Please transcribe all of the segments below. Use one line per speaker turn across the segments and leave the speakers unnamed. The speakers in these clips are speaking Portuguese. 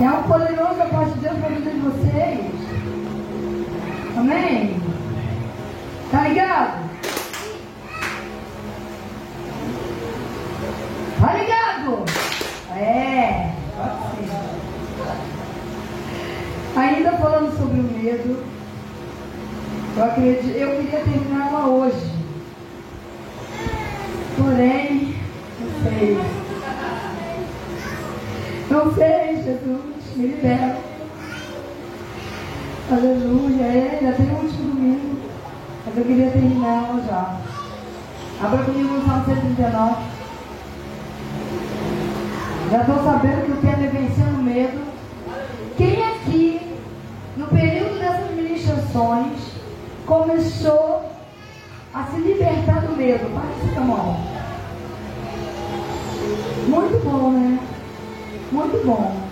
É algo poderoso da parte de Deus para vida de vocês. Amém? Tá ligado? Tá ligado? É. Ainda falando sobre o medo, eu, acredito, eu queria terminar ela hoje. Porém, não sei. Não sei, Jesus, me libera. Aleluia, é, já tem o último domingo. Mas eu queria terminar ela já. Abra comigo no Salmo 139. Já estou sabendo que o tema é vencendo o medo. Quem aqui, no período dessas ministrações, começou a se libertar do medo? Bate a mão. Muito bom, né? Muito bom.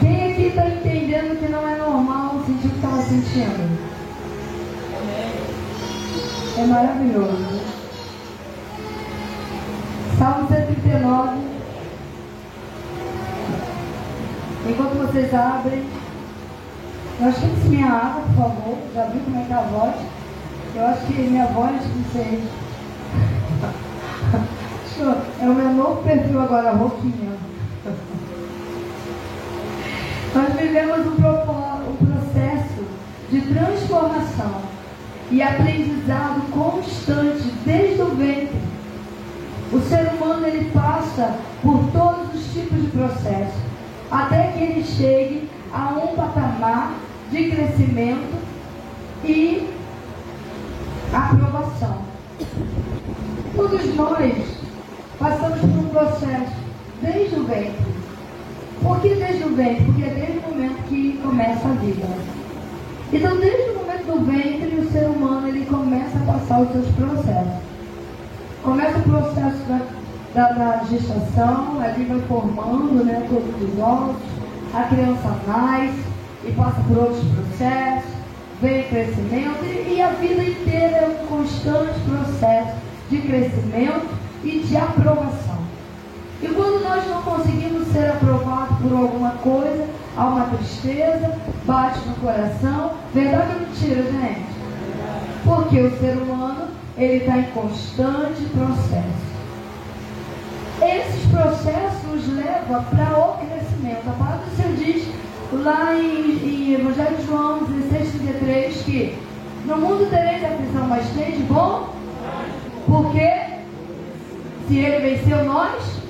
Quem aqui está entendendo que não é normal sentir o que estava sentindo? É maravilhoso. Salmo 139. Enquanto vocês abrem, nós temos minha água, por favor. Já viu como é que é a voz? Eu acho que minha voz, não sei. É o meu novo perfil agora, roquinha. Nós vivemos um, um processo de transformação e aprendizado constante desde o ventre. O ser humano ele passa por todos os tipos de processos até que ele chegue a um patamar de crescimento e aprovação. Todos nós passamos por um processo desde o ventre. Por que desde o ventre? Porque é desde o momento que começa a vida. Então, desde o momento do ventre, o ser humano ele começa a passar os seus processos. Começa o processo da, da, da gestação, ali vai formando né, todos os ossos, a criança nasce e passa por outros processos, vem crescimento e, e a vida inteira é um constante processo de crescimento e de aprovação. E quando nós não conseguimos ser aprovados por alguma coisa, há uma tristeza, bate no coração. Verdade ou mentira, gente? Porque o ser humano, ele está em constante processo. Esses processos nos levam para o crescimento. A palavra do Senhor diz lá em, em Evangelho de João 16, 33 que no mundo tereis aflição, mas tem de bom? Porque se ele venceu nós?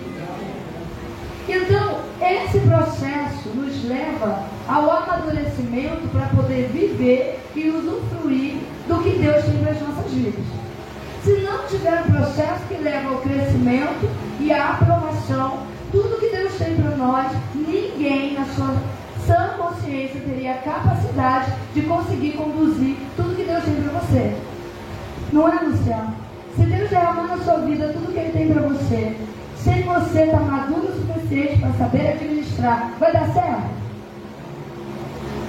Então, esse processo nos leva ao amadurecimento para poder viver e usufruir do que Deus tem para as nossas vidas. Se não tiver um processo que leva ao crescimento e à aprovação, tudo que Deus tem para nós, ninguém na sua sã consciência teria a capacidade de conseguir conduzir tudo que Deus tem para você. Não é, Luciano? Se Deus derramar na sua vida tudo que Ele tem para você, sem você estar tá maduro o suficiente para saber administrar, vai dar certo?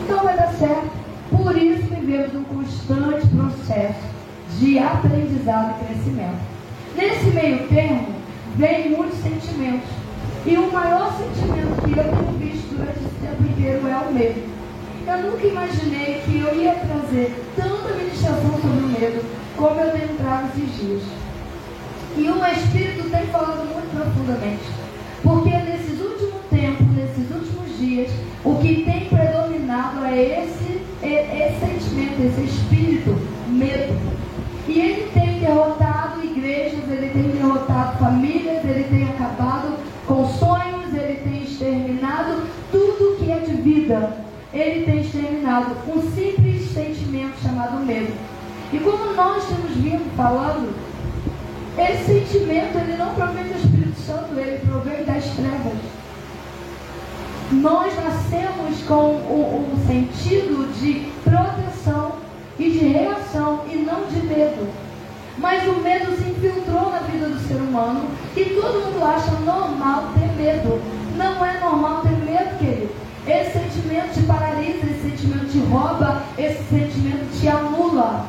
Não vai dar certo. Por isso vivemos um constante processo de aprendizado e crescimento. Nesse meio termo, vem muitos sentimentos. E o maior sentimento que eu tenho visto durante esse tempo inteiro é o medo. Eu nunca imaginei que eu ia trazer tanta ministração sobre o medo como eu tenho trago esses dias. E o Espírito tem falado muito profundamente. Porque nesses últimos tempos, nesses últimos dias, o que tem predominado é esse, é, esse sentimento, esse espírito, medo. E ele tem derrotado igrejas, ele tem derrotado famílias, ele tem acabado com sonhos, ele tem exterminado tudo que é de vida. Ele tem exterminado um simples sentimento chamado medo. E como nós temos vindo falando, esse sentimento ele não provém do Espírito Santo, ele provém das trevas. Nós nascemos com o sentido de proteção e de reação e não de medo. Mas o medo se infiltrou na vida do ser humano e todo mundo acha normal ter medo. Não é normal ter medo, querido. Esse sentimento te paralisa, esse sentimento te rouba, esse sentimento te anula.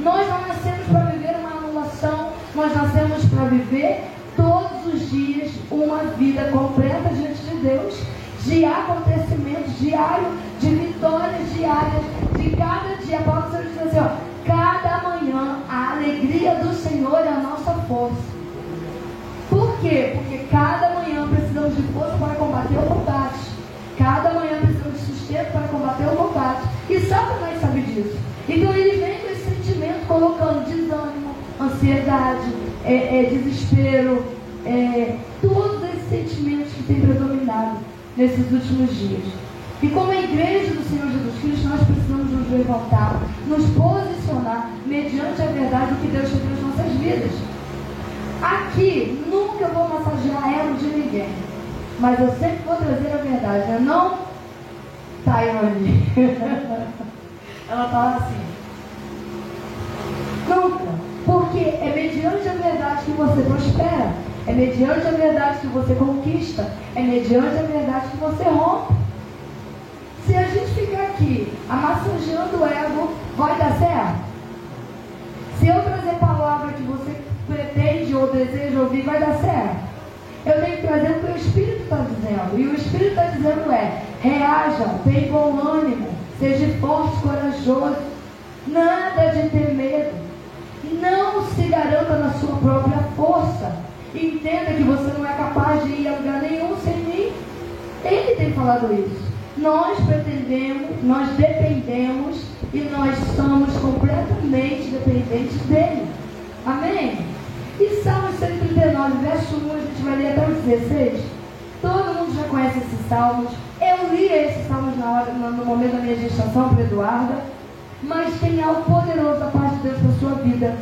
Nós não nascemos para nós nascemos para viver todos os dias uma vida completa diante de Deus, de acontecimentos diários, de vitórias diárias, de cada dia. A palavra diz assim, ó, cada manhã a alegria do Senhor é a nossa força. Por quê? Porque cada manhã precisamos de força para combater o combate. Cada manhã precisamos de sustento para combater o combate. E Satanás sabe disso. Então ele vem com esse sentimento colocando desânimo, ansiedade, é, é, desespero, é, todos esses sentimentos que têm predominado nesses últimos dias. E como a igreja do Senhor Jesus Cristo, nós precisamos nos levantar, nos posicionar mediante a verdade que Deus tem nas nossas vidas. Aqui, nunca vou massagear ego de ninguém. Mas eu sempre vou trazer a verdade, né? não Tayane. Ela fala assim. Nunca. Porque é mediante a verdade que você prospera. É mediante a verdade que você conquista. É mediante a verdade que você rompe. Se a gente ficar aqui amassageando o ego, vai dar certo? Se eu trazer palavra que você pretende ou deseja ouvir, vai dar certo? Eu tenho que trazer o que o Espírito está dizendo. E o Espírito está dizendo é, reaja, tenha bom ânimo, seja forte, corajoso. Nada de ter se garanta na sua própria força. Entenda que você não é capaz de ir a lugar nenhum sem mim. Ele tem falado isso. Nós pretendemos, nós dependemos e nós somos completamente dependentes dele. Amém? E Salmo 139, verso 1, a gente vai ler até o 16. Todo mundo já conhece esses salmos. Eu li esses salmos na hora, no momento da minha gestação para Eduarda. Mas tem algo poderoso da parte de Deus para a sua vida.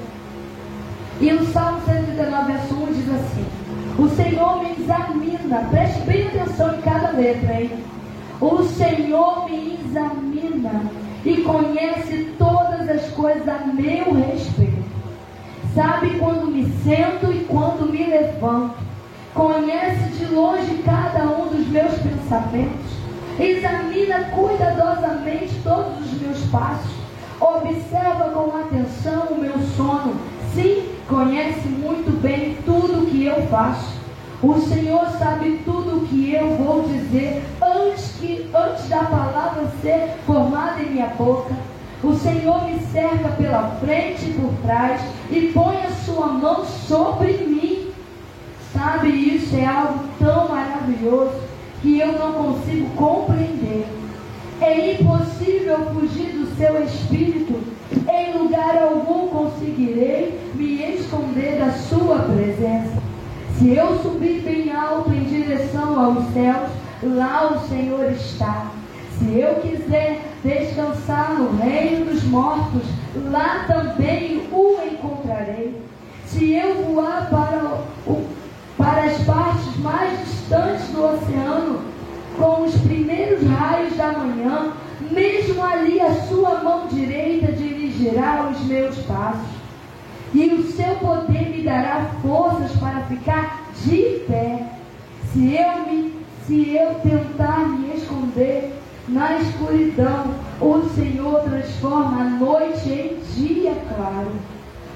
E o Salmo 139, verso 1 diz assim: O Senhor me examina, preste bem atenção em cada letra, hein? O Senhor me examina e conhece todas as coisas a meu respeito. Sabe quando me sento e quando me levanto. Conhece de longe cada um dos meus pensamentos. Examina cuidadosamente todos os meus passos. Observa com atenção o meu sono. Sim, conhece muito bem tudo o que eu faço. O Senhor sabe tudo o que eu vou dizer antes, que, antes da palavra ser formada em minha boca. O Senhor me cerca pela frente e por trás e põe a sua mão sobre mim. Sabe, isso é algo tão maravilhoso que eu não consigo compreender. É impossível fugir do seu espírito. Em lugar algum conseguirei me esconder da sua presença. Se eu subir bem alto em direção aos céus, lá o Senhor está. Se eu quiser descansar no reino dos mortos, lá também o encontrarei. Se eu voar para, o, para as partes mais distantes do oceano, com os primeiros raios da manhã, mesmo ali a sua mão direita dirigirá os meus passos. E o seu poder me dará forças para ficar de pé. Se eu, me, se eu tentar me esconder na escuridão, o Senhor transforma a noite em dia claro.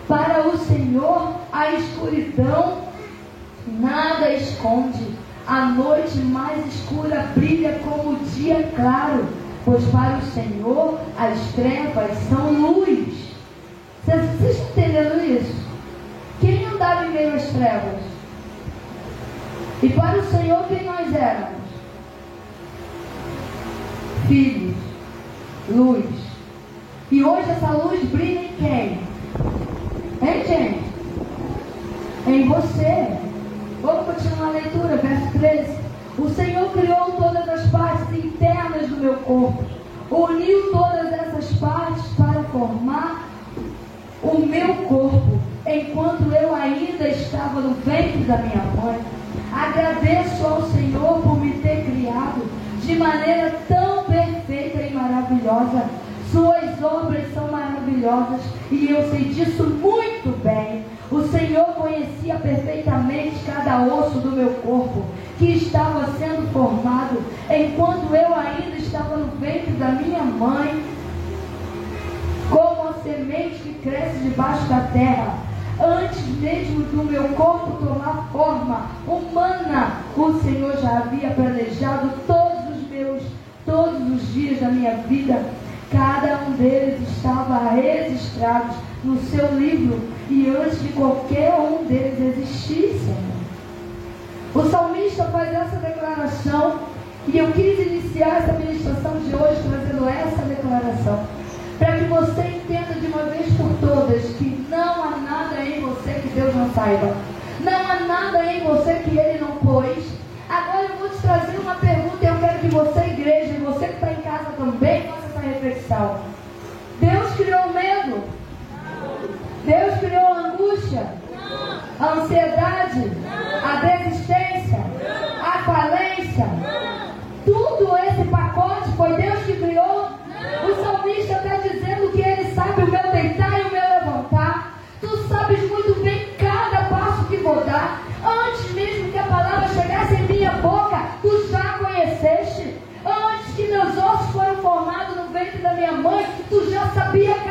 Para o Senhor, a escuridão nada esconde. A noite mais escura brilha como o dia claro, pois para o Senhor as trevas são luz. Vocês estão entendendo isso? Quem andava em meio às trevas? E para o Senhor, quem nós éramos? Filhos, luz. E hoje essa luz brilha em quem? Em quem? Em você. Vamos continuar a leitura, verso 13. Corpo, uniu todas essas partes para formar o meu corpo, enquanto eu ainda estava no ventre da minha mãe. Agradeço ao Senhor por me ter criado de maneira tão perfeita e maravilhosa. Suas obras são maravilhosas e eu sei disso muito bem. O Senhor conhecia perfeitamente cada osso do meu corpo que estava sendo formado enquanto eu ainda estava no ventre da minha mãe como a semente que cresce debaixo da terra. Antes mesmo do meu corpo tomar forma humana, o Senhor já havia planejado todos os meus, todos os dias da minha vida. Cada um deles estava registrado no seu livro e antes de qualquer um deles existir, Senhor. O salmista faz essa declaração e eu quis iniciar essa ministração de hoje trazendo essa declaração. Para que você entenda de uma vez por todas que não há nada em você que Deus não saiba. Não há nada em você que Ele não pôs. Agora eu vou te trazer uma pergunta e eu quero que você, igreja, e você que está em casa também, faça essa reflexão. Deus criou o medo? Deus criou a angústia? A ansiedade? A desistência? A falência? Tudo esse pacote foi Deus que criou? O salmista está dizendo que ele sabe o meu deitar e o meu levantar. Tu sabes muito bem cada passo que vou dar. Antes mesmo que a palavra chegasse em minha boca, tu já conheceste. Antes que meus ossos foram formados no ventre da minha mãe, tu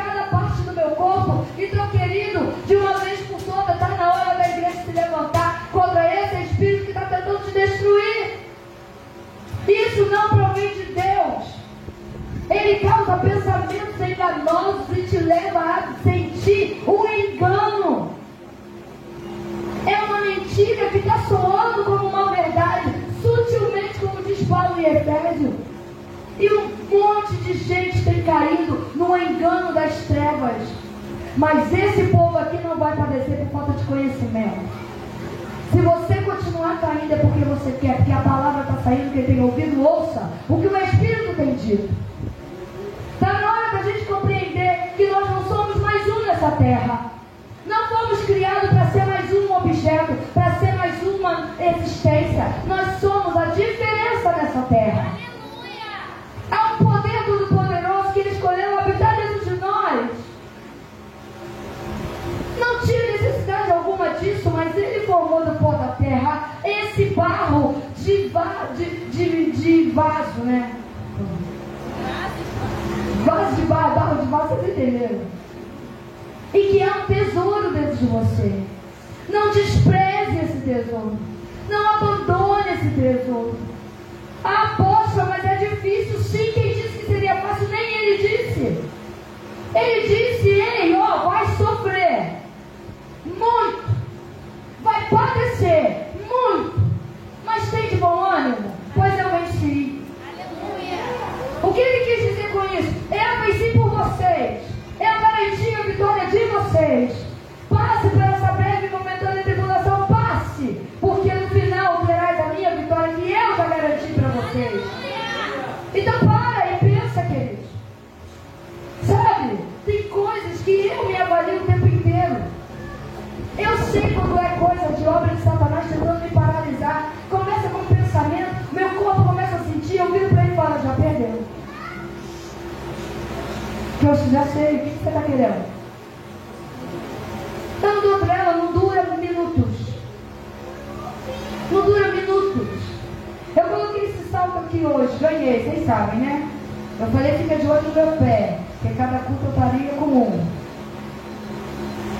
Mas esse povo aqui não vai padecer por falta de conhecimento. Se você continuar caindo é porque você quer, porque a palavra está saindo, quem tem ouvido, ouça o que o Espírito tem dito. Formou do pó da terra esse barro de, va de, de, de vaso, né? Vaso de barro, barro de vaso, vocês entenderam? E que há um tesouro dentro de você. Não despreze esse tesouro. Não abandone esse tesouro. Ah, poxa, mas é difícil. Sim, quem disse que seria fácil? Nem ele disse. Ele disse, já sei, o que você está querendo? Eu não dou para ela, não dura minutos. Não dura minutos. Eu coloquei esse salto aqui hoje, ganhei, vocês sabem, né? Eu falei, fica de olho no meu pé, porque cada culto eu estaria com um.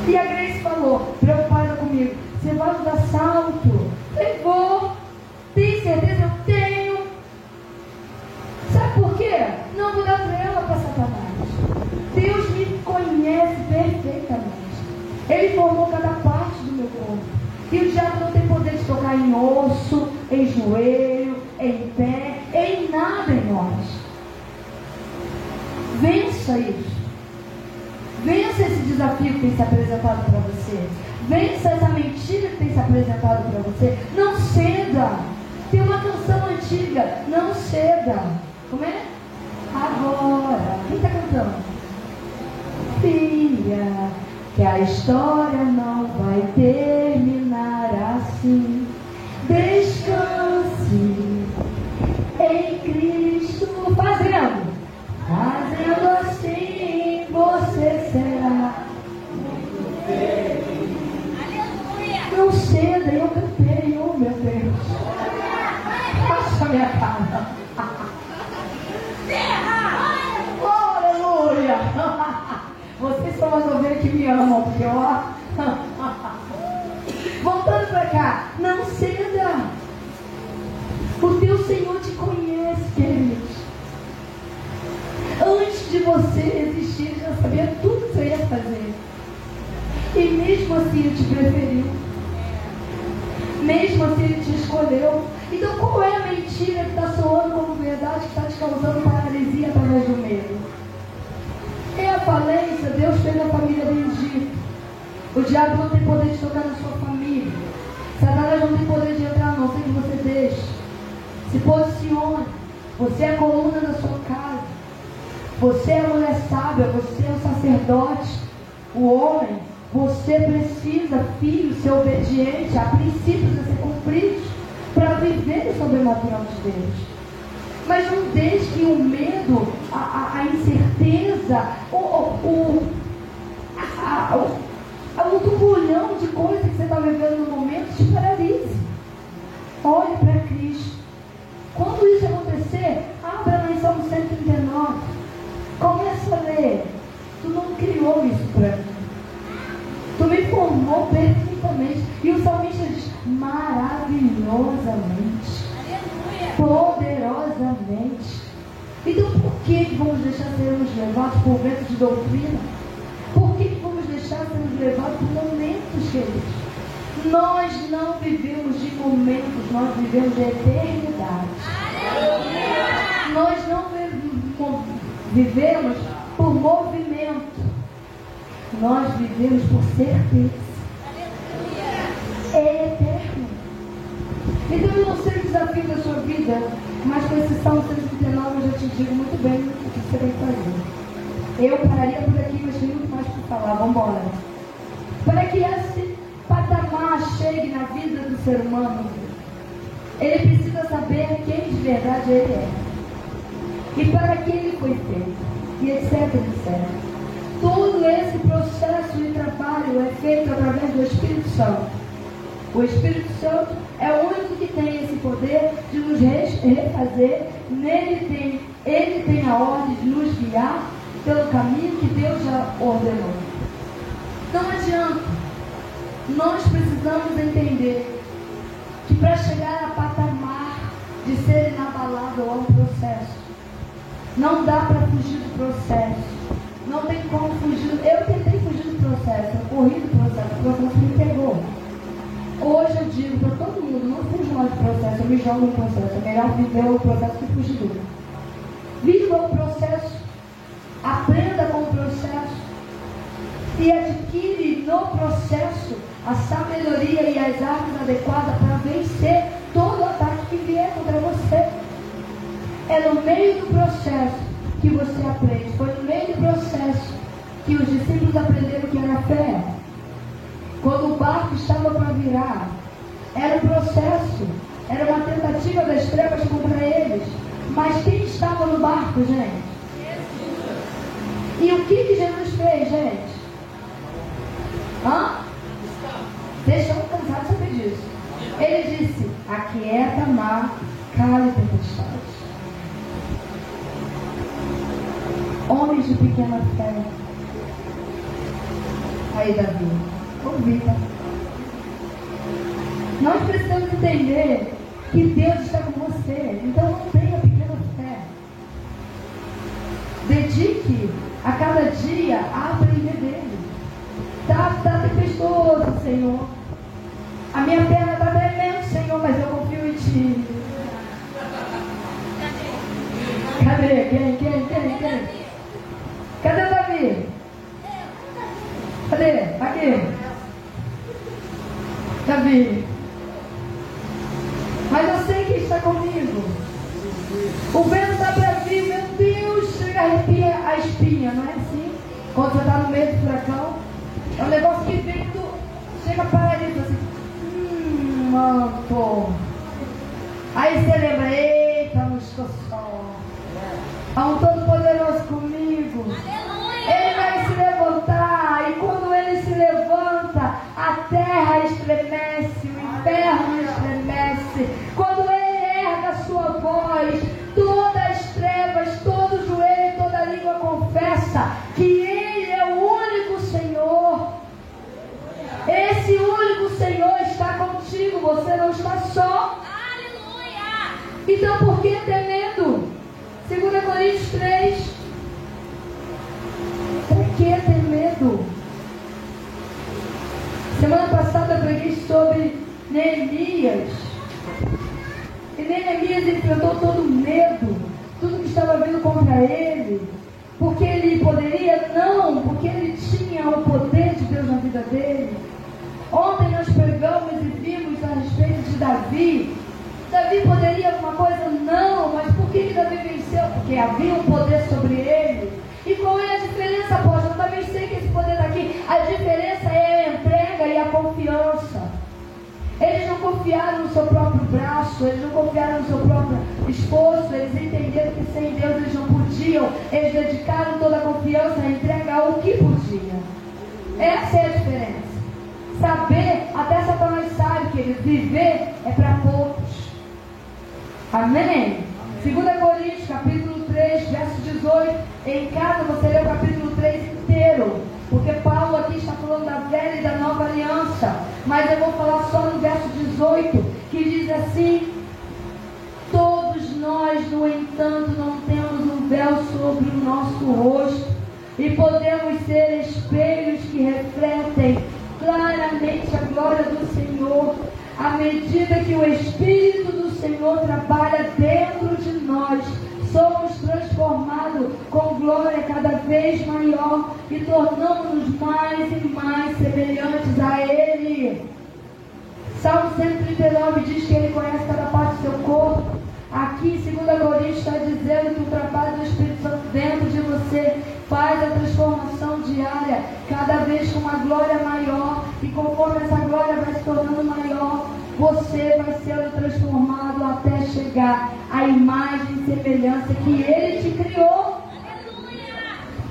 E a Grace falou, preocupada comigo, você vai dar salto? Eu vou. Tem certeza? Eu tenho. Sabe por quê? Não vou dar para ela para Satanás. Deus me conhece perfeitamente. Ele formou cada parte do meu corpo. E o diabo não tem poder de tocar em osso, em joelho, em pé, em nada em nós. Vença isso. Vença esse desafio que tem se apresentado para você. Vença essa mentira que tem se apresentado para você. Não ceda. Tem uma canção antiga. Não ceda. Como é? Agora. Quem está cantando? Filha, que a história não vai terminar assim. ó. Voltando para cá, não ceda. O teu Senhor te conhece, querido. Antes de você existir, já sabia tudo que você ia fazer. E mesmo assim ele te preferiu. Mesmo assim ele te escolheu. Então qual é a mentira que está soando como verdade que está te causando paralisia através do medo? Falência, Deus fez a família do Egito. O diabo não tem poder de tocar na sua família. Satanás não tem poder de entrar, não sei que você deixe. Se posicione. Você é a coluna da sua casa. Você é a mulher sábia, você é o sacerdote, o homem. Você precisa, filho, ser obediente a princípios a ser cumpridos para viver o sobrenatural de Deus. Mas não deixe que o medo, a, a, a incerteza, o, o, a, o, o turbulhão de coisas que você está vivendo no momento te paralise. Olhe para Cristo. Quando isso acontecer, abra na Salmo 139. Começa a ler. Tu não criou isso para mim. Tu me formou perfeitamente. E o salmista diz: maravilhosamente. Poderosamente. Então por que vamos deixar sermos levados por ventos de doutrina? Por que vamos deixar sermos levados por momentos, queridos? Nós não vivemos de momentos, nós vivemos de eternidade. Nós não vivemos por movimento. Nós vivemos por certeza. É eterno. Então eu não sei o desafio da sua vida, mas com esse Salmo 139 eu te digo muito bem o que você tem que fazer. Eu pararia por aqui, mas tem muito mais para falar. Vamos embora. Para que esse patamar chegue na vida do ser humano, ele precisa saber quem de verdade ele é. E para que ele foi feito. E etc, etc. Todo esse processo de trabalho é feito através do Espírito Santo. O Espírito Santo é o único que tem esse poder de nos refazer. Nele tem, ele tem a ordem de nos guiar pelo caminho que Deus já ordenou. Não adianta. Nós precisamos entender que para chegar a patamar de ser inabalável é um processo. Não dá para fugir do processo. Não tem como fugir. Eu tentei fugir do processo, eu corri do processo, o processo me pegou. Hoje eu digo para todo mundo, não fuja mais do processo, eu me jogo no processo. É melhor viver o processo que fugir dele. Viva o processo, aprenda com o processo e adquire no processo a sabedoria e as armas adequadas para vencer todo ataque que vier contra você. É no meio do processo que você aprende. Foi no meio do processo que os discípulos aprenderam que era fé. Quando o barco estava para virar, era um processo, era uma tentativa das trevas contra eles. Mas quem estava no barco, gente? E o que, que Jesus fez, gente? Hã? Deixa eu cansar de saber disso. Ele disse: Aquieta mar, cale tempestade. Homens de pequena fé. Aí, Davi, convida. Nós precisamos entender que Deus que ele é o único Senhor. Esse único Senhor está contigo, você não está só. Então por que ter medo? 2 Coríntios 3. Por que ter medo? Semana passada eu preguei sobre Neemias. E Neemias enfrentou todo o medo, tudo que estava vindo contra ele. Porque ele poderia? Não, porque ele tinha o poder de Deus na vida dele. Ontem nós pregamos e vimos a respeito de Davi. Davi poderia alguma coisa? Não, mas por que, Davi venceu? Porque havia um poder sobre ele. E qual é a diferença, apóstolo? Eu também sei que esse poder está aqui. A diferença é a entrega e a confiança. Eles não confiaram no seu próprio braço, eles não confiaram no seu próprio esforço, eles entenderam que sem Deus eles não podiam. Eles dedicaram toda a confiança a entregar o que podia. Essa é a diferença. Saber, até Satanás sabe que ele viver é para poucos. Amém? 2 Coríntios, capítulo 3, verso 18. Em casa você lê o capítulo 3 inteiro. Porque Paulo aqui está falando da velha e da nova aliança. Mas eu vou falar só no verso 18, que diz assim: no entanto, não temos um véu sobre o nosso rosto. E podemos ser espelhos que refletem claramente a glória do Senhor, à medida que o Espírito do Senhor trabalha dentro de nós, somos transformados com glória cada vez maior e tornamos-nos mais e mais semelhantes a Ele. Salmo 139 diz que Ele conhece cada parte do seu corpo. Aqui em 2 Coríntios está dizendo que o trabalho do Espírito Santo dentro de você faz a transformação diária, cada vez com uma glória maior, e conforme essa glória vai se tornando maior, você vai sendo transformado até chegar à imagem e semelhança que Ele te criou.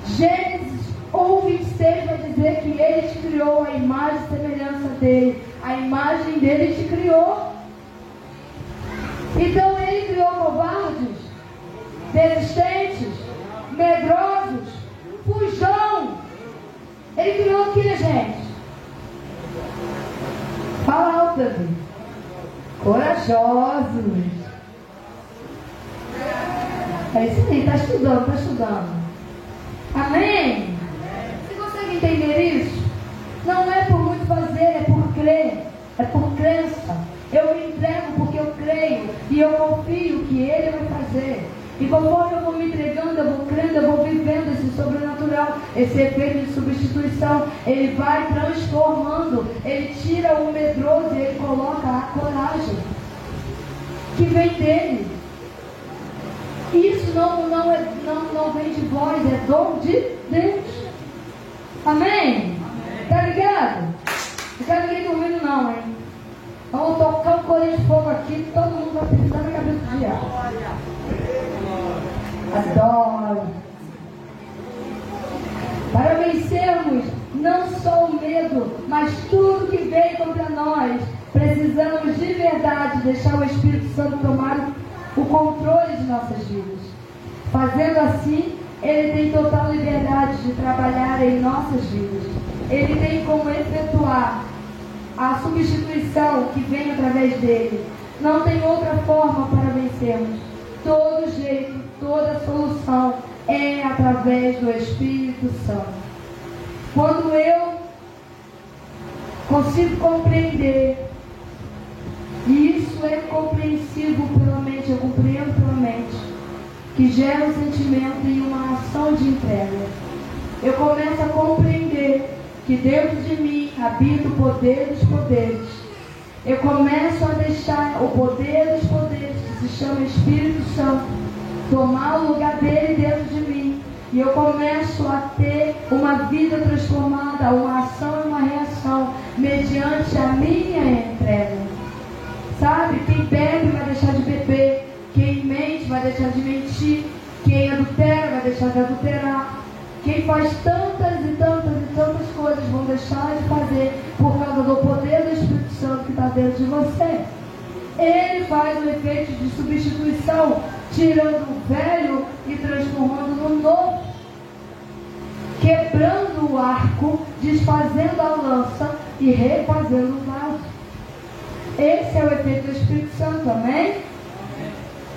Gênesis 1, 26 vai dizer que Ele te criou a imagem e semelhança dele. A imagem dele te criou. Então Ele criou covardes, persistentes, medrosos, fujão. Ele criou o que, gente? Fala alto, Davi. Corajosos. É isso aí, está estudando, está estudando. Amém? Você consegue entender isso? Não é por muito fazer, é por crer, é por crença. Eu me entrego porque eu creio e eu confio que Ele vai fazer. E conforme eu vou me entregando, eu vou crendo, eu vou vivendo esse sobrenatural, esse efeito de substituição, ele vai transformando, ele tira o medroso e ele coloca a coragem que vem dele. Isso não, não, é, não, não vem de vós, é dom de Deus. Amém? Amém. Tá ligado? Não quero ninguém dormindo não, hein? Vamos tocar um colete de fogo aqui, todo mundo vai precisar na cabeça do diabo. Adoro. Para vencermos não só o medo, mas tudo que veio contra nós, precisamos de verdade deixar o Espírito Santo tomar o controle de nossas vidas. Fazendo assim, ele tem total liberdade de trabalhar em nossas vidas. Ele tem como efetuar a substituição que vem através dele. Não tem outra forma para vencermos. Todo jeito toda solução é através do Espírito Santo. Quando eu consigo compreender, e isso é compreensível pela mente, eu compreendo pela mente, que gera um sentimento e uma ação de entrega. Eu começo a compreender que dentro de mim habita o poder dos poderes. Eu começo a deixar o poder dos poderes, que se chama Espírito Santo, tomar o lugar dele dentro de mim. E eu começo a ter uma vida transformada, uma ação e uma reação, mediante a minha entrega. Sabe? Quem bebe vai deixar de beber. Quem mente vai deixar de mentir. Quem adultera vai deixar de adulterar. Quem faz tantas deixar de fazer por causa do poder do Espírito Santo que está dentro de você. Ele faz o efeito de substituição tirando o velho e transformando no novo, quebrando o arco, desfazendo a lança e refazendo o vaso. Esse é o efeito do Espírito Santo, amém?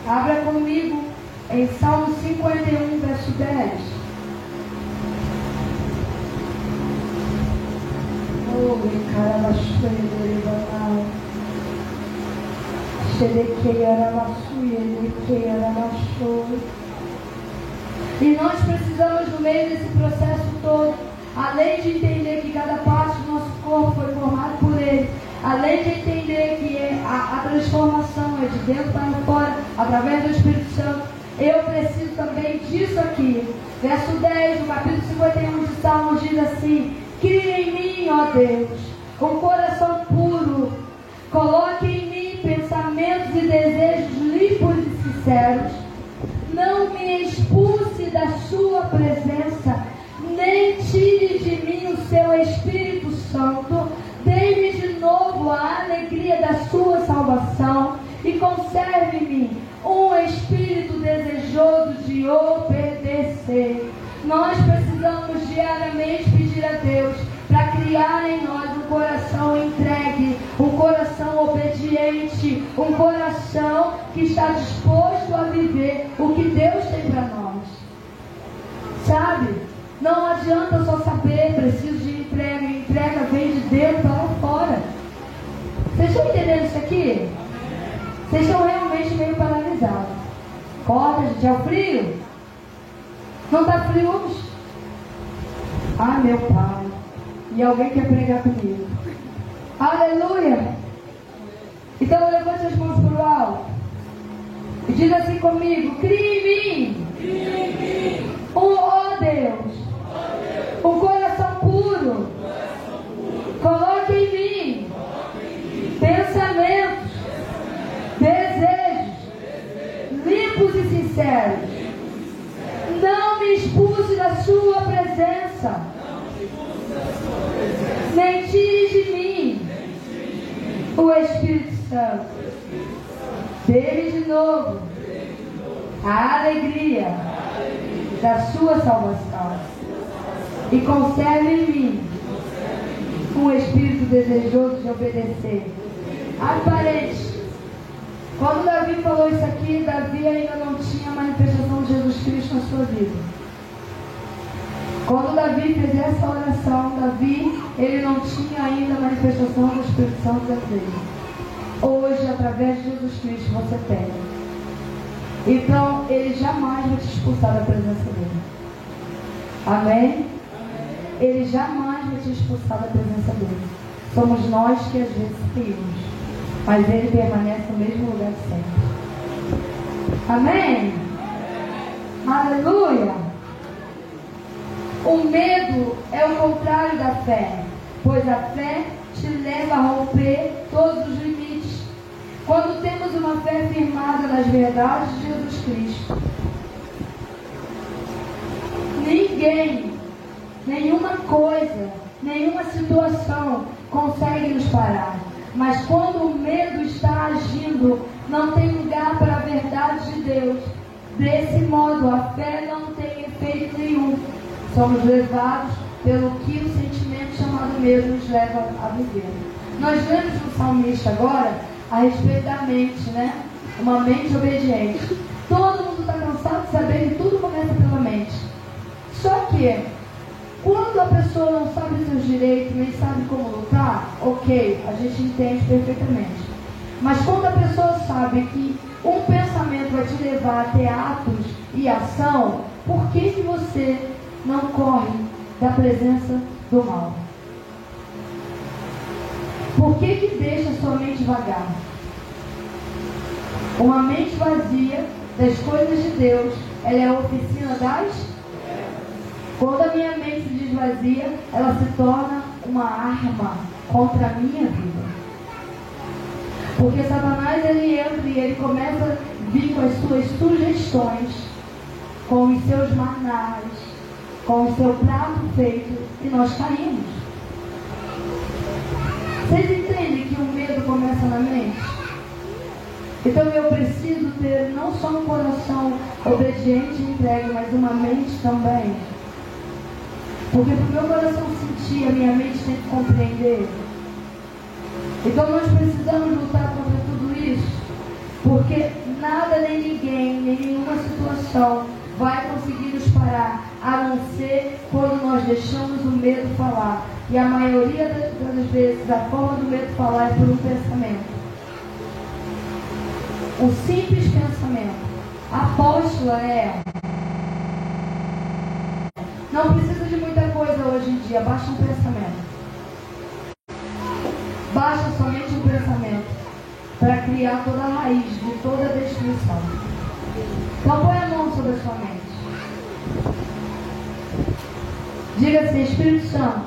Abra comigo em Salmo 51, verso 10. E nós precisamos, no meio desse processo todo, além de entender que cada parte do nosso corpo foi formado por Ele, além de entender que é a, a transformação é de dentro para fora, através do Espírito Santo, eu preciso também disso aqui. Verso 10 do capítulo 51 de Salmos diz assim: Cria em mim, ó Deus, um coração puro, coloque em mim pensamentos e desejos limpos e sinceros. Não me expulse da sua presença, nem tire de mim o seu Espírito Santo Dê-me de novo a alegria da sua salvação e conserve-me um espírito desejoso de obedecer. Nós precisamos diariamente pedir a Deus para criar em nós um coração entregue, um coração obediente, um coração que está disposto a viver o que Deus tem para nós. Sabe? Não adianta só saber, preciso de entrega. Entrega vem de dentro para fora. Vocês estão entendendo isso aqui? Vocês estão realmente meio paralisados. Acorda, gente, é o frio? Não está frio hoje? Ah, meu pai. E alguém quer pregar comigo. Aleluia! Então levante as mãos para o alto. E diz assim comigo: crie em mim. Em mim. Oh, oh Deus um coração puro. Coloque em mim pensamentos, desejos limpos e sinceros. Não me expulse da sua presença. Nem tire de mim o Espírito Santo. Dele de novo a alegria da sua salvação e conserve em mim um espírito desejoso de obedecer. Aparente. Quando Davi falou isso aqui, Davi ainda não tinha manifestação Jesus Cristo na sua vida. Quando Davi fez essa oração, Davi, ele não tinha ainda a manifestação do Espírito Santo da igreja. Hoje, através de Jesus Cristo, você tem. Então, ele jamais vai te expulsar da presença dele. Amém? ele jamais vai te expulsar da presença dele. Somos nós que às vezes saímos, mas ele permanece no mesmo lugar sempre. Amém? Aleluia! O medo é o contrário da fé, pois a fé te leva a romper todos os limites. Quando temos uma fé firmada nas verdades de Jesus Cristo, ninguém nenhuma coisa, nenhuma situação consegue nos parar. Mas quando o medo está agindo, não tem lugar para a verdade de Deus. Desse modo, a fé não tem efeito nenhum. Somos levados pelo que o sentimento chamado medo nos leva a viver. Nós lemos no salmista agora a respeito da mente, né? Uma mente obediente. Todo mundo está cansado de saber que tudo começa pela mente. Só que quando a pessoa não sabe seus direitos, nem sabe como lutar, ok, a gente entende perfeitamente. Mas quando a pessoa sabe que levar a ter atos e ação, por que, que você não corre da presença do mal? Por que, que deixa sua mente vagar? Uma mente vazia das coisas de Deus, ela é a oficina das quando a minha mente se desvazia, ela se torna uma arma contra a minha vida. Porque Satanás ele entra e ele começa vir com as suas sugestões, com os seus manais, com o seu prato feito e nós caímos. Vocês entendem que o medo começa na mente? Então eu preciso ter não só um coração obediente e entregue, mas uma mente também porque para o meu coração sentir, a minha mente tem que compreender. Então nós precisamos lutar contra tudo isso. Porque nada nem ninguém, nem nenhuma situação vai conseguir nos parar, a não ser quando nós deixamos o medo falar. E a maioria das vezes a forma do medo falar é por um pensamento. O simples pensamento. A apóstola é Não precisa de muita coisa hoje em dia, basta um pensamento. Basta somente um pensamento para criar toda a raiz de toda a destruição. Então põe a mão sobre a sua mente. Diga assim, Espírito Santo,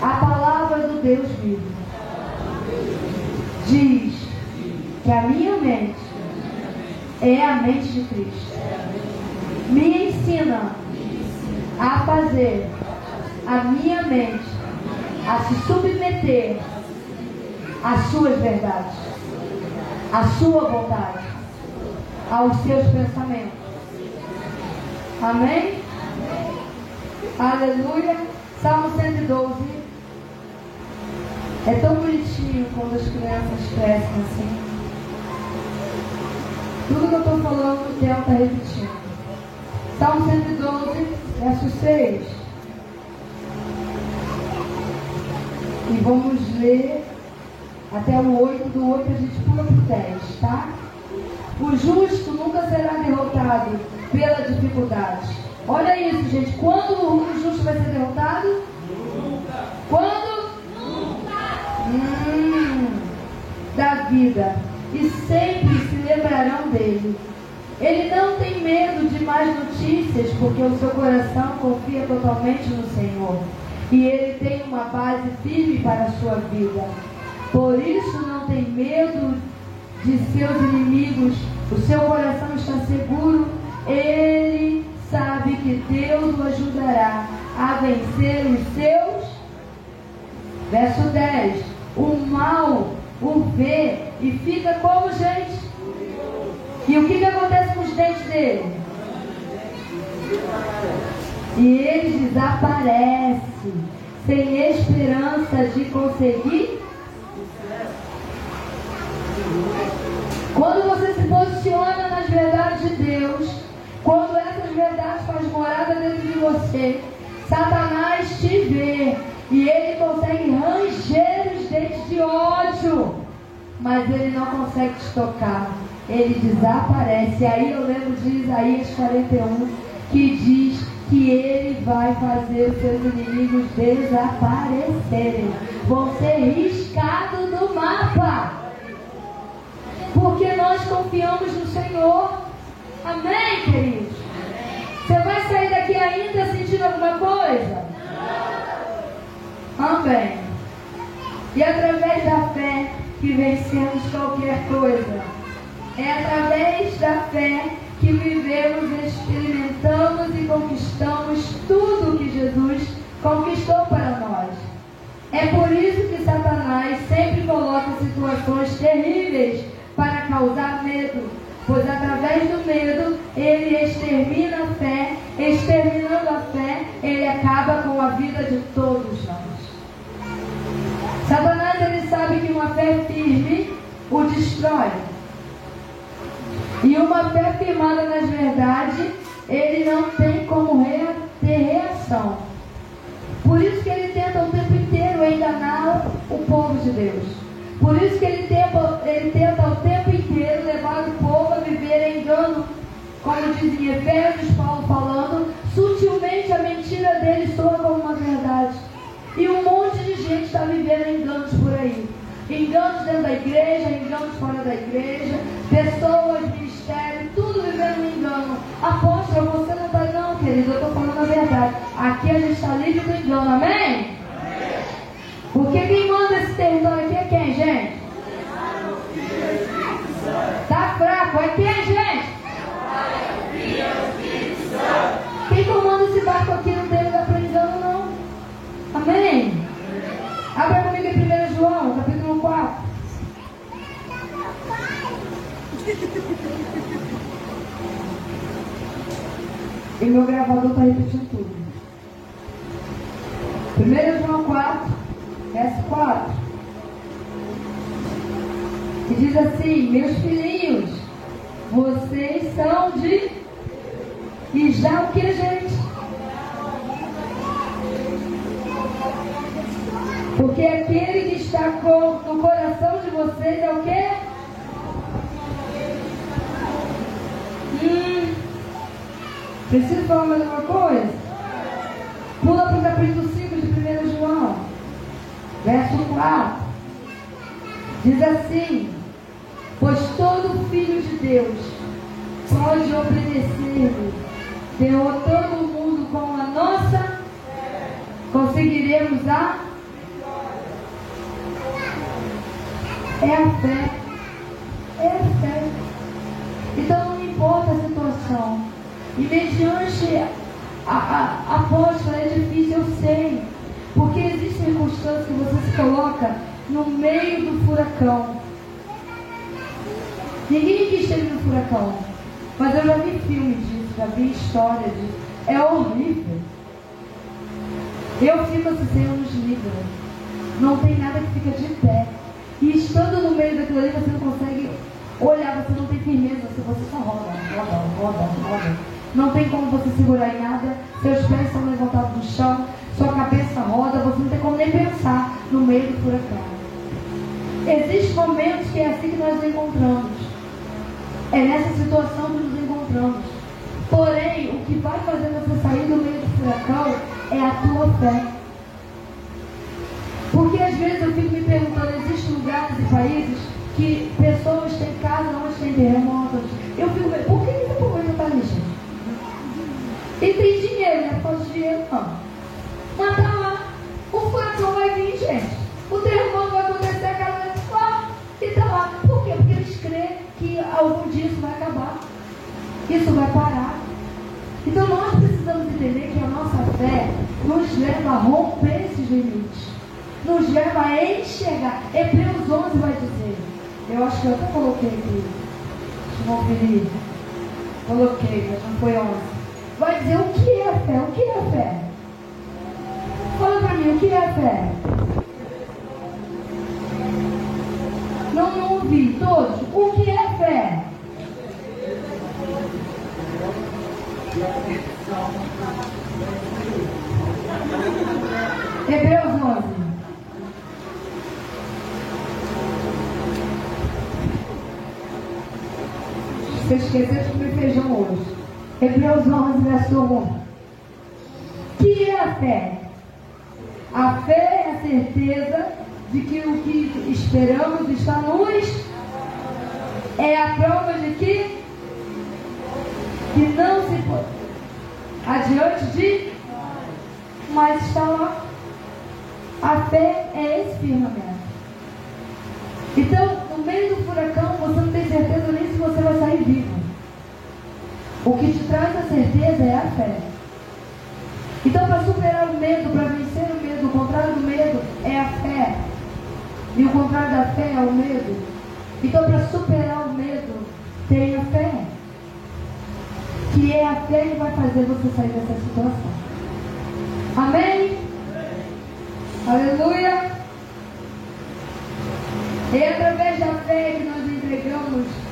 a palavra do Deus vivo diz que a minha mente é a mente de Cristo. Me ensina a fazer a minha mente a se submeter às suas verdades, à sua vontade, aos seus pensamentos. Amém? Aleluia. Salmo 112. É tão bonitinho quando as crianças crescem assim. Tudo que eu estou falando, o tempo está repetindo. Salmo 112, verso 6. E vamos ler até o 8, do 8 a gente pula para o 10, tá? O justo nunca será derrotado pela dificuldade. Olha isso, gente. Quando o justo vai ser derrotado? Nunca. Quando? Nunca. Hum, da vida. E sempre se lembrarão dele. Ele não tem medo de mais notícias, porque o seu coração confia totalmente no Senhor. E ele tem uma base firme para a sua vida. Por isso não tem medo de seus inimigos. O seu coração está seguro. Ele sabe que Deus o ajudará a vencer os seus. Verso 10. O mal o vê e fica como gente. E o que, que acontece com os dentes dele? E ele desaparece, sem esperança de conseguir. Quando você se posiciona nas verdades de Deus, quando essas verdades fazem morada dentro de você, Satanás te vê e ele consegue ranger os dentes de ódio, mas ele não consegue te tocar. Ele desaparece. Aí eu lembro de Isaías 41, que diz que ele vai fazer os seus inimigos desaparecerem. Vão ser riscados do mapa. Porque nós confiamos no Senhor. Amém, queridos? Você vai sair daqui ainda sentindo alguma coisa? Amém. E através da fé que vencemos qualquer coisa. É através da fé que vivemos, experimentamos e conquistamos tudo que Jesus conquistou para nós. É por isso que Satanás causar medo, pois através do medo ele extermina a fé, exterminando a fé, ele acaba com a vida de todos nós. Satanás ele sabe que uma fé firme o destrói. E uma fé firmada nas verdades, ele não tem como ter reação. Por isso que ele tenta o tempo inteiro enganar o povo de Deus. Por isso que ele tenta, ele tenta o tempo inteiro levar o povo a viver engano. Como diz em Efésios, Paulo falando, sutilmente a mentira dele soa como uma verdade. E um monte de gente está vivendo enganos por aí. Enganos dentro da igreja, enganos fora da igreja, pessoas, ministérios, tudo vivendo um engano. Apóstolo, você não está não, querido, eu estou falando a verdade. Aqui a gente está livre do engano, amém? Porque quem manda esse território aqui é quem, gente? Tá fraco, é quem, gente? Quem barco aqui tem lugar para engano, não. Amém? Abra comigo em 1 João, capítulo 4. E meu gravador está repetindo tudo. 1 João 4, verso 4. E diz assim: Meus filhinhos, vocês são de. E já o que, gente? Porque aquele que está com, no coração de vocês é o quê? Hum. Preciso falar mais uma coisa? Pula para o capítulo 5 de 1 João, verso 4. Diz assim: Pois todo filho de Deus pode obedecer-lhe, derrotando o mundo com a nossa, conseguiremos a é a fé. É a fé. Então não importa a situação. E mediante a, a, a apóstola é difícil, eu sei. Porque existem circunstâncias que você se coloca no meio do furacão. Ninguém quis esteve no furacão. Mas eu já vi filme disso, já vi história disso. É horrível. Eu fico assim, Senhor, nos livra. Não tem nada que fica de pé. E estando no meio daquilo ali, você não consegue olhar, você não tem firmeza, você só roda, roda, roda, roda. Não tem como você segurar em nada, seus pés estão levantados no chão, sua cabeça roda, você não tem como nem pensar no meio do furacão. Existem momentos que é assim que nós nos encontramos. É nessa situação que nos encontramos. Porém, o que vai fazer você sair do meio do furacão é a tua fé. Porque às vezes eu fico que pessoas têm casa onde tem terremotos. Eu fico me por que esse povo ainda está ali, gente? E tem dinheiro, né? Falta de dinheiro não. Mas tá lá. O furacão vai vir, gente. O terremoto vai acontecer, a casa vai lá. E tá lá. Por quê? Porque eles creem que algum dia isso vai acabar. Isso vai parar. Então nós precisamos entender que a nossa fé nos leva a romper esses limites nos leva a enxergar. Hebreus 11 vai dizer. Eu acho que eu até coloquei aqui. Deixa eu conferir. Coloquei, mas não foi 11. Vai dizer o que é fé. O que é fé? Fala para mim, o que é fé? Não, não ouvi. Todos. O que é fé? Hebreus 11. Você esqueceu de comer feijão hoje. Hebreus 11, verso 1. Que é a fé? A fé é a certeza de que o que esperamos está nos. É a prova de que. Que não se pode. Adiante de. Mas está lá. Traz a certeza é a fé. Então, para superar o medo, para vencer o medo, o contrário do medo é a fé. E o contrário da fé é o medo. Então, para superar o medo, tenha fé. Que é a fé que vai fazer você sair dessa situação. Amém? Aleluia. É através da fé que nós entregamos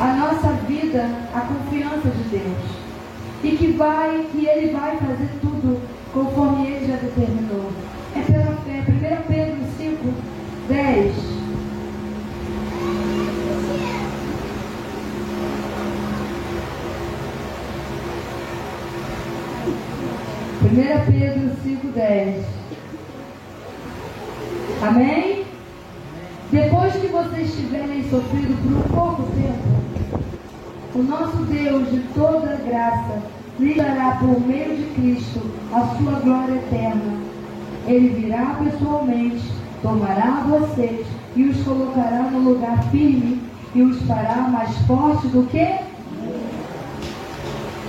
a nossa vida à confiança de Deus. E que vai, que Ele vai fazer tudo conforme Ele já determinou. É pela fé. 1 Pedro 5, 10. Primeira Pedro 5, 10. Amém? Depois que vocês tiverem sofrido por um pouco tempo, o nosso Deus de toda graça lhe dará por meio de Cristo a sua glória eterna. Ele virá pessoalmente, tomará vocês e os colocará no lugar firme e os fará mais fortes do que?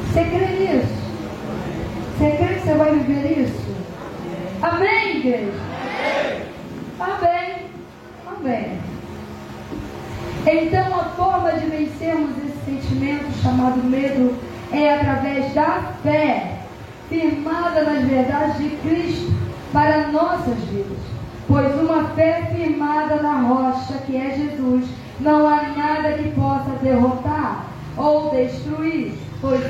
Você crê nisso? Você crê que você vai viver isso? Amém, igreja? Amém bem. Então, a forma de vencermos sentimento chamado medo é através da fé, firmada nas verdades de Cristo para nossas vidas. Pois uma fé firmada na rocha, que é Jesus, não há nada que possa derrotar ou destruir, pois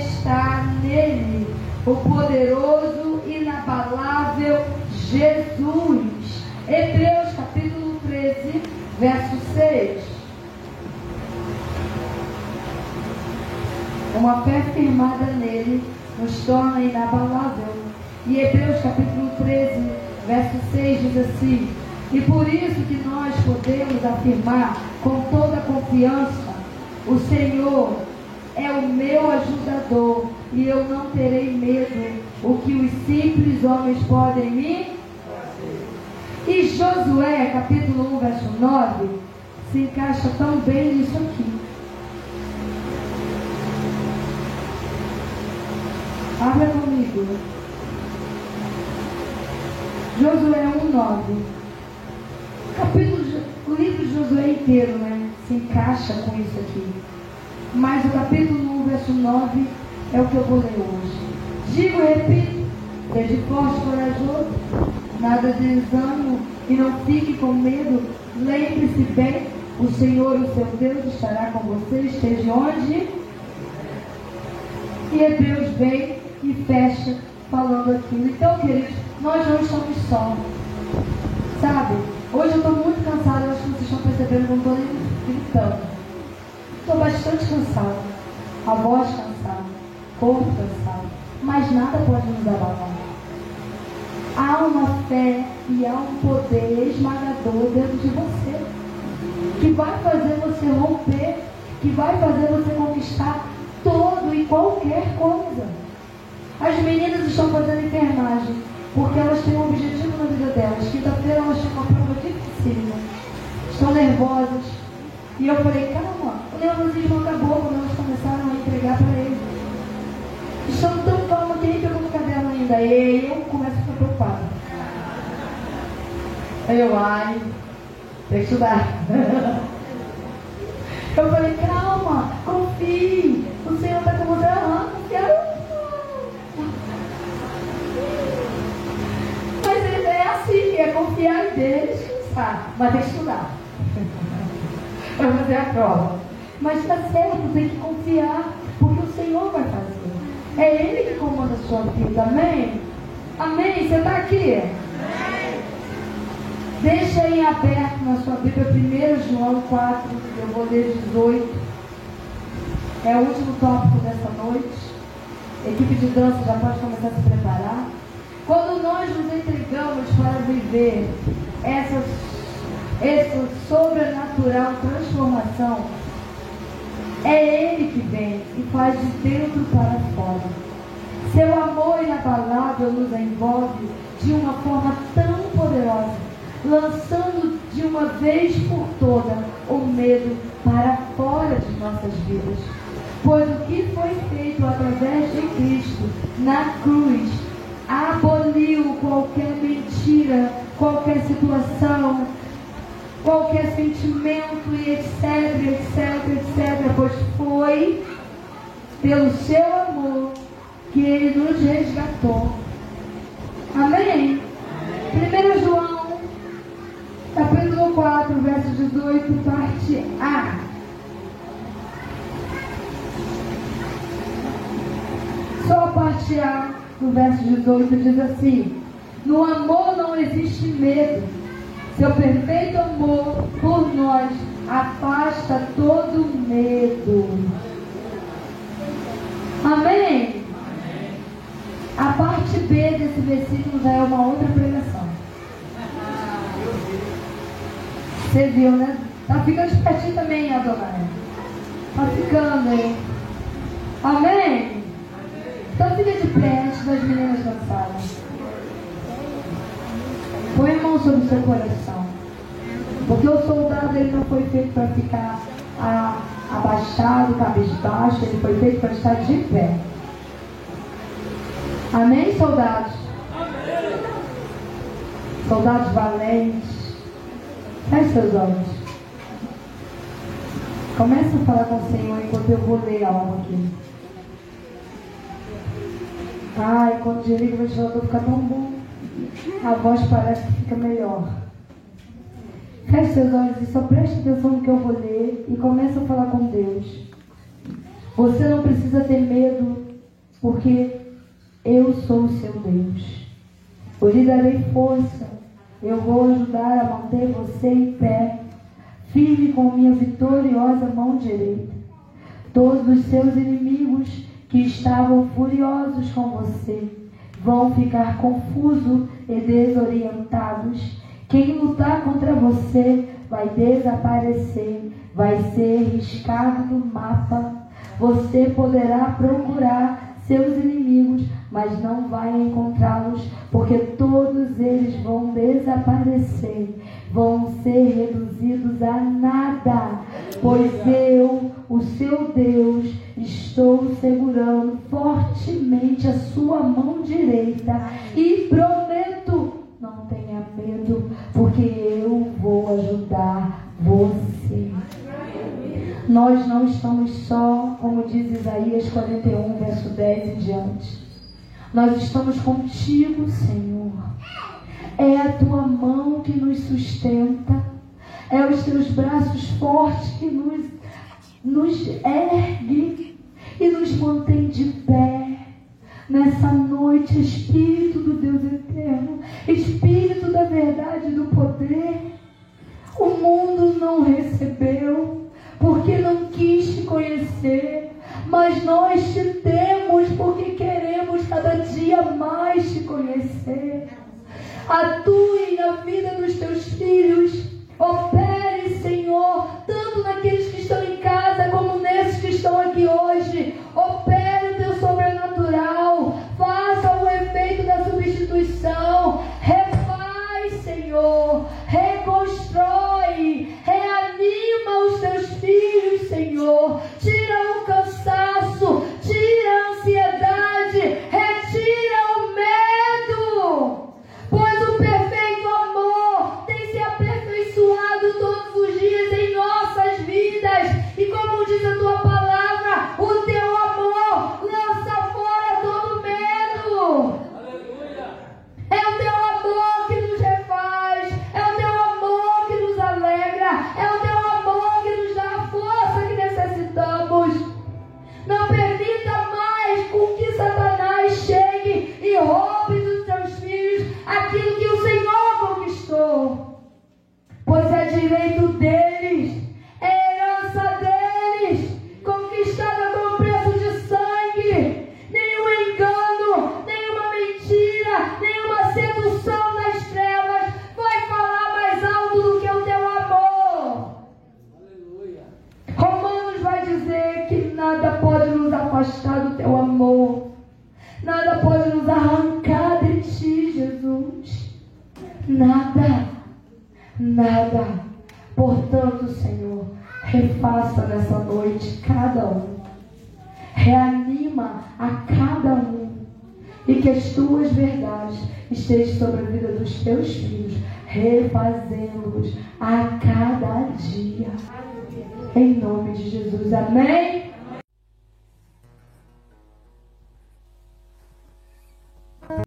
está nele o poderoso, inabalável Jesus. Hebreus capítulo 13, verso 6. Uma fé firmada nele nos torna inabalável. E Hebreus capítulo 13, verso 6 diz assim: E por isso que nós podemos afirmar com toda confiança: O Senhor é o meu ajudador, e eu não terei medo o que os simples homens podem me e Josué, capítulo 1, verso 9, se encaixa tão bem nisso aqui. Abra comigo. Josué 1, 9. Capítulo, o livro de Josué inteiro, né? Se encaixa com isso aqui. Mas o capítulo 1, verso 9 é o que eu vou ler hoje. Digo e repito, seja forte corajoso nada de desânimo e não fique com medo. Lembre-se bem, o Senhor, o seu Deus, estará com você, esteja onde. E Hebreus vem e fecha falando aquilo. Então, queridos, nós não estamos só. Sabe? Hoje eu estou muito cansada, eu acho que vocês estão percebendo que eu não estou nem gritando. Estou bastante cansada. A voz cansada, corpo cansado. Mas nada pode nos abalar há uma fé e há um poder esmagador dentro de você que vai fazer você romper, que vai fazer você conquistar todo e qualquer coisa. As meninas estão fazendo enfermagem porque elas têm um objetivo na vida delas. Quinta-feira elas têm uma prova difícil, estão nervosas. E eu falei, calma, o nervosismo acabou quando elas começaram a entregar para eles. Estão tão calma que nem pegou no caderno ainda. E eu começo a ficar preocupada. Eu, ai, tem que estudar. Eu falei, calma, confie. O Senhor está com você. Ah, não quero. Mas é assim, é confiar em Deus, descansar. Mas tem que estudar. Para fazer a prova. Mas está certo, tem que confiar, porque o Senhor vai fazer. É Ele que comanda a sua vida. Amém? Amém? Você está aqui? Amém. Deixa aí aberto na sua Bíblia 1 João 4, eu vou ler 18. É o último tópico dessa noite. A equipe de dança já pode começar a se preparar. Quando nós nos entregamos para viver essa, essa sobrenatural transformação, é Ele que vem e faz de dentro para fora. Seu amor inabalável nos envolve de uma forma tão poderosa, lançando de uma vez por toda o medo para fora de nossas vidas. Pois o que foi feito através de Cristo na cruz aboliu qualquer mentira, qualquer situação, qualquer sentimento e etc, etc, etc, pois foi pelo seu amor que ele nos resgatou. Amém? 1 João, capítulo 4, verso 18, parte A. Só a parte A, no verso 18, diz assim: No amor não existe medo seu perfeito amor por nós afasta todo medo. Amém? A parte B desse versículo já é uma outra pregação. Você viu, né? Tá ficando espertinho também, Adonai. Tá ficando, hein? Amém? Então fica de pé antes das meninas dançarem. Sobre o seu coração. Porque o soldado ele não foi feito para ficar a, abaixado, cabisbaixo, ele foi feito para estar de pé. Amém, soldados? Amém. Soldados valentes. Feche seus olhos. Comece a falar com o Senhor enquanto eu vou ler algo aqui. Ai, quando o ventilador fica tão bom. A voz parece que fica melhor. Feche seus olhos e só preste atenção no que eu vou ler e comece a falar com Deus. Você não precisa ter medo, porque eu sou o seu Deus. Eu lhe darei força. Eu vou ajudar a manter você em pé, firme com minha vitoriosa mão direita. Todos os seus inimigos que estavam furiosos com você vão ficar confusos e desorientados quem lutar contra você vai desaparecer, vai ser riscado no mapa. Você poderá procurar seus inimigos, mas não vai encontrá-los, porque todos eles vão desaparecer, vão ser reduzidos a nada, pois eu, o seu Deus, estou segurando fortemente a sua mão direita e prometo não tenha medo, porque eu vou ajudar você. Nós não estamos só, como diz Isaías 41, verso 10 em diante. Nós estamos contigo, Senhor. É a tua mão que nos sustenta, é os teus braços fortes que nos, nos ergue e nos mantém de pé nessa noite, Espírito do Deus eterno, Espírito da verdade e do poder. O mundo não recebeu, porque não quis te conhecer, mas nós te temos porque queremos cada dia mais te conhecer. Atue na vida dos teus filhos, opere, Senhor, tanto naqueles que estão em casa como nesses que estão aqui hoje. Opere o teu sobrenatural, faça o efeito da substituição, refaz, Senhor, reconstrói, reanima os teus filhos, Senhor, tira o cansaço, tira a ansiedade,